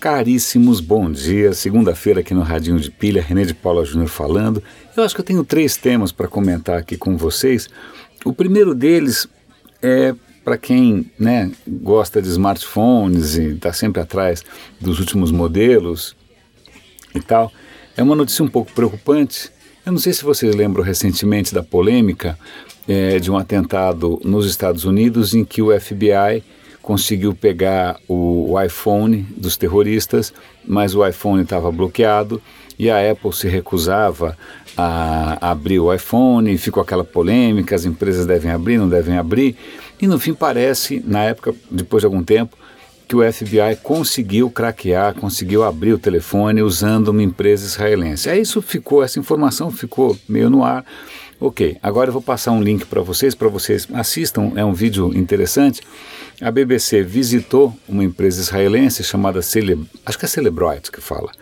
Caríssimos, bom dia. Segunda-feira aqui no Radinho de Pilha, René de Paula Júnior falando. Eu acho que eu tenho três temas para comentar aqui com vocês. O primeiro deles é para quem né, gosta de smartphones e está sempre atrás dos últimos modelos e tal. É uma notícia um pouco preocupante. Eu não sei se vocês lembram recentemente da polêmica é, de um atentado nos Estados Unidos em que o FBI conseguiu pegar o, o iPhone dos terroristas, mas o iPhone estava bloqueado e a Apple se recusava a abrir o iPhone, ficou aquela polêmica, as empresas devem abrir, não devem abrir, e no fim parece, na época, depois de algum tempo, que o FBI conseguiu craquear, conseguiu abrir o telefone usando uma empresa israelense. Aí isso ficou, essa informação ficou meio no ar. Ok, agora eu vou passar um link para vocês, para vocês assistam, é um vídeo interessante. A BBC visitou uma empresa israelense chamada Cele, acho que é Celebroid que fala,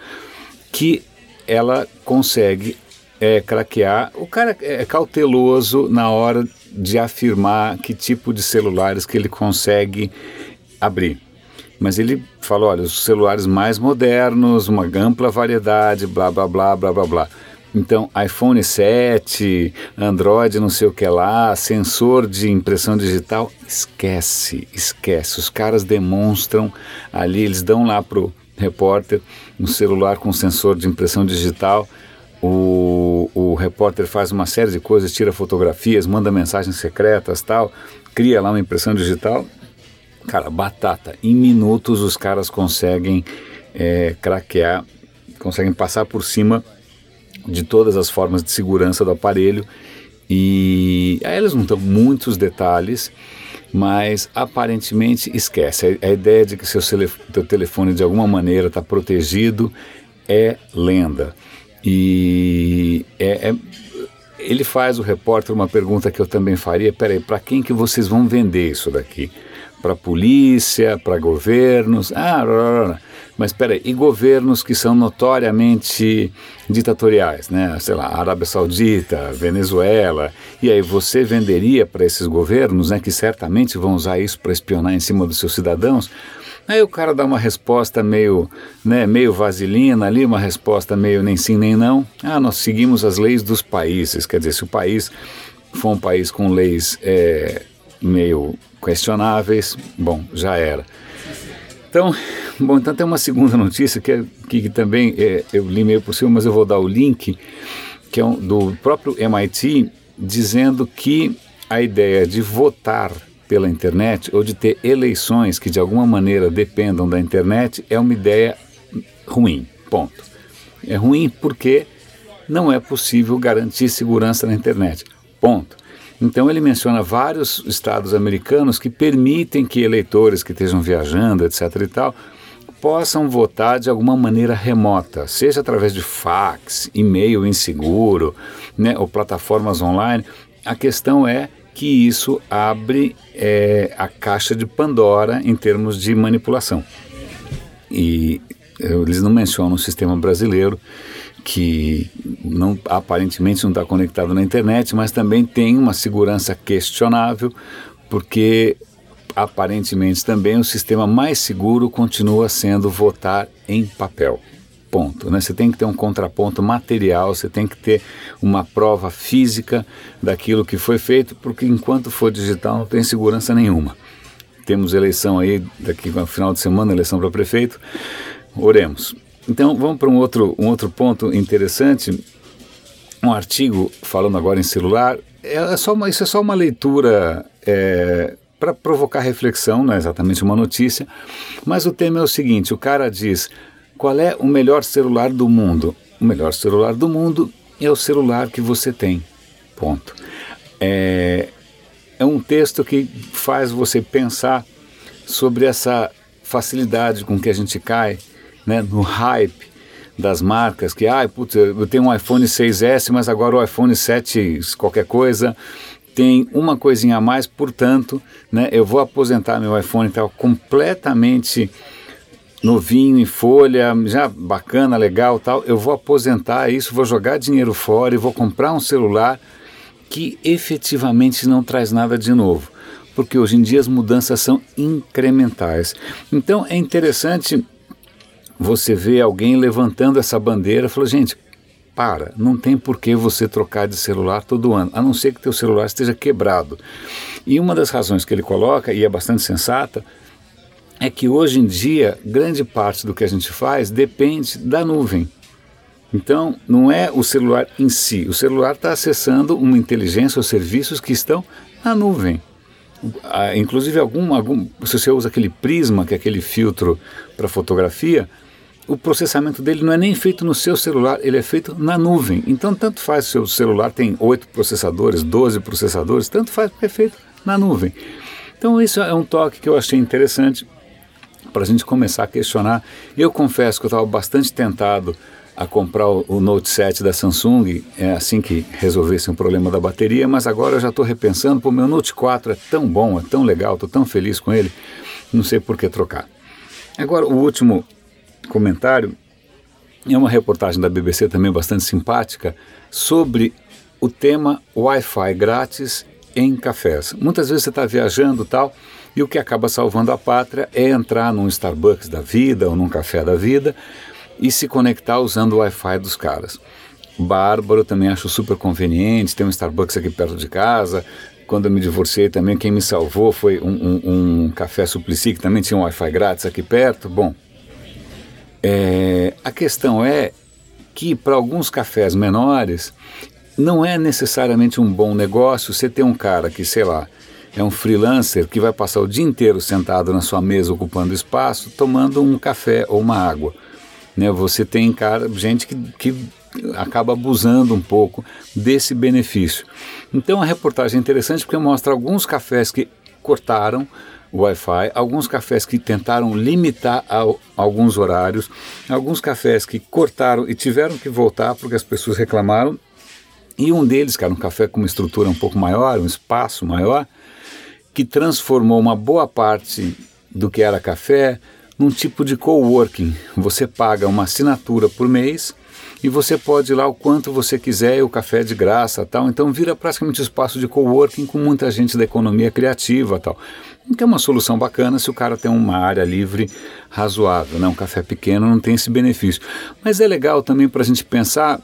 que ela consegue é, craquear. O cara é cauteloso na hora de afirmar que tipo de celulares que ele consegue abrir. Mas ele falou, olha, os celulares mais modernos, uma ampla variedade, blá blá blá blá blá blá. Então, iPhone 7, Android não sei o que lá, sensor de impressão digital, esquece, esquece. Os caras demonstram ali, eles dão lá pro repórter um celular com sensor de impressão digital. O, o repórter faz uma série de coisas, tira fotografias, manda mensagens secretas, tal, cria lá uma impressão digital. Cara, batata. Em minutos os caras conseguem é, craquear, conseguem passar por cima de todas as formas de segurança do aparelho e aí eles não dão muitos detalhes, mas aparentemente esquece. A, a ideia de que seu teu telefone de alguma maneira está protegido é lenda. E é, é, ele faz o repórter uma pergunta que eu também faria: peraí, para quem que vocês vão vender isso daqui? Para polícia, para governos? Ah, blá, blá, blá. Mas espera e governos que são notoriamente ditatoriais, né? Sei lá, Arábia Saudita, Venezuela. E aí você venderia para esses governos, né, que certamente vão usar isso para espionar em cima dos seus cidadãos? Aí o cara dá uma resposta meio, né, meio vaselina ali, uma resposta meio nem sim nem não. Ah, nós seguimos as leis dos países. Quer dizer, se o país for um país com leis é, meio questionáveis, bom, já era. Então, bom, então tem uma segunda notícia que, é, que, também é, eu li meio por cima, mas eu vou dar o link, que é um, do próprio MIT, dizendo que a ideia de votar pela internet ou de ter eleições que de alguma maneira dependam da internet é uma ideia ruim. Ponto. É ruim porque não é possível garantir segurança na internet. Ponto. Então ele menciona vários estados americanos que permitem que eleitores que estejam viajando, etc. e tal, possam votar de alguma maneira remota, seja através de fax, e-mail inseguro, né, ou plataformas online. A questão é que isso abre é, a caixa de Pandora em termos de manipulação. E eles não mencionam o sistema brasileiro, que não, aparentemente não está conectado na internet, mas também tem uma segurança questionável, porque aparentemente também o sistema mais seguro continua sendo votar em papel ponto. Né? Você tem que ter um contraponto material, você tem que ter uma prova física daquilo que foi feito, porque enquanto for digital não tem segurança nenhuma. Temos eleição aí, daqui no final de semana, eleição para prefeito. Oremos. Então vamos para um outro, um outro ponto interessante. Um artigo falando agora em celular. É só uma, isso é só uma leitura é, para provocar reflexão, não é exatamente uma notícia. Mas o tema é o seguinte: o cara diz qual é o melhor celular do mundo? O melhor celular do mundo é o celular que você tem. Ponto. É, é um texto que faz você pensar sobre essa facilidade com que a gente cai né, no hype das marcas, que, ah, putz, eu tenho um iPhone 6S, mas agora o iPhone 7 qualquer coisa tem uma coisinha a mais, portanto, né, eu vou aposentar meu iPhone tal completamente novinho em folha, já bacana, legal, tal, eu vou aposentar isso, vou jogar dinheiro fora e vou comprar um celular que efetivamente não traz nada de novo, porque hoje em dia as mudanças são incrementais. Então é interessante você vê alguém levantando essa bandeira falou, gente, para, não tem por que você trocar de celular todo ano, a não ser que teu celular esteja quebrado. E uma das razões que ele coloca, e é bastante sensata, é que hoje em dia grande parte do que a gente faz depende da nuvem. Então, não é o celular em si. O celular está acessando uma inteligência ou serviços que estão na nuvem. Ah, inclusive, algum, algum, se você usa aquele prisma, que é aquele filtro para fotografia, o processamento dele não é nem feito no seu celular, ele é feito na nuvem. Então, tanto faz se o seu celular tem oito processadores, 12 processadores, tanto faz porque é feito na nuvem. Então, isso é um toque que eu achei interessante para a gente começar a questionar. Eu confesso que eu estava bastante tentado a comprar o, o, Note 7 da Samsung é assim que resolvesse um problema da bateria, mas agora eu já estou repensando, pô, meu Note 4 é tão bom, é tão legal, estou tão feliz com ele, não sei por que trocar. Agora, o último comentário é uma reportagem da BBC também bastante simpática sobre o tema Wi-Fi grátis em cafés. Muitas vezes você está viajando tal, e o que acaba salvando a pátria é entrar num Starbucks da vida ou num café da vida e se conectar usando o Wi-Fi dos caras. Bárbaro também acho super conveniente, tem um Starbucks aqui perto de casa. Quando eu me divorciei também, quem me salvou foi um, um, um café Suplicy, que também tinha um Wi-Fi grátis aqui perto. Bom, é, a questão é que para alguns cafés menores não é necessariamente um bom negócio você ter um cara que, sei lá, é um freelancer que vai passar o dia inteiro sentado na sua mesa ocupando espaço, tomando um café ou uma água. Né? Você tem cara, gente que, que acaba abusando um pouco desse benefício. Então a reportagem é interessante porque mostra alguns cafés que cortaram o Wi-Fi, alguns cafés que tentaram limitar ao, alguns horários, alguns cafés que cortaram e tiveram que voltar porque as pessoas reclamaram. E um deles, cara, um café com uma estrutura um pouco maior, um espaço maior, que transformou uma boa parte do que era café num tipo de coworking. Você paga uma assinatura por mês e você pode ir lá o quanto você quiser, o café é de graça, tal. Então vira praticamente espaço de coworking com muita gente da economia criativa, tal. Que é uma solução bacana se o cara tem uma área livre razoável, né? Um café pequeno não tem esse benefício. Mas é legal também para a gente pensar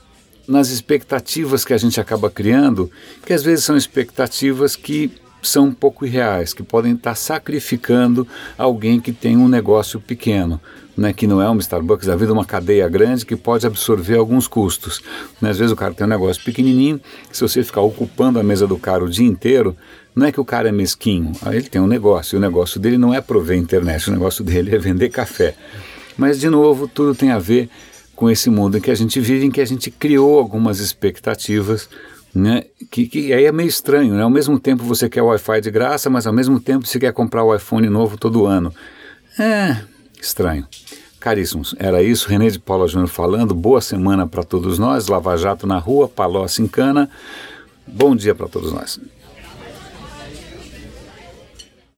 nas expectativas que a gente acaba criando, que às vezes são expectativas que são um pouco irreais, que podem estar sacrificando alguém que tem um negócio pequeno, né, que não é uma Starbucks da vida, uma cadeia grande que pode absorver alguns custos. Né, às vezes o cara tem um negócio pequenininho, se você ficar ocupando a mesa do cara o dia inteiro, não é que o cara é mesquinho, ele tem um negócio, e o negócio dele não é prover internet, o negócio dele é vender café. Mas, de novo, tudo tem a ver com esse mundo em que a gente vive, em que a gente criou algumas expectativas né? Que, que aí é meio estranho, né? Ao mesmo tempo você quer Wi-Fi de graça, mas ao mesmo tempo você quer comprar o iPhone novo todo ano. É estranho. Caríssimos, era isso. René de Paula Júnior falando. Boa semana para todos nós. Lava Jato na rua, Palocci em cana. Bom dia para todos nós.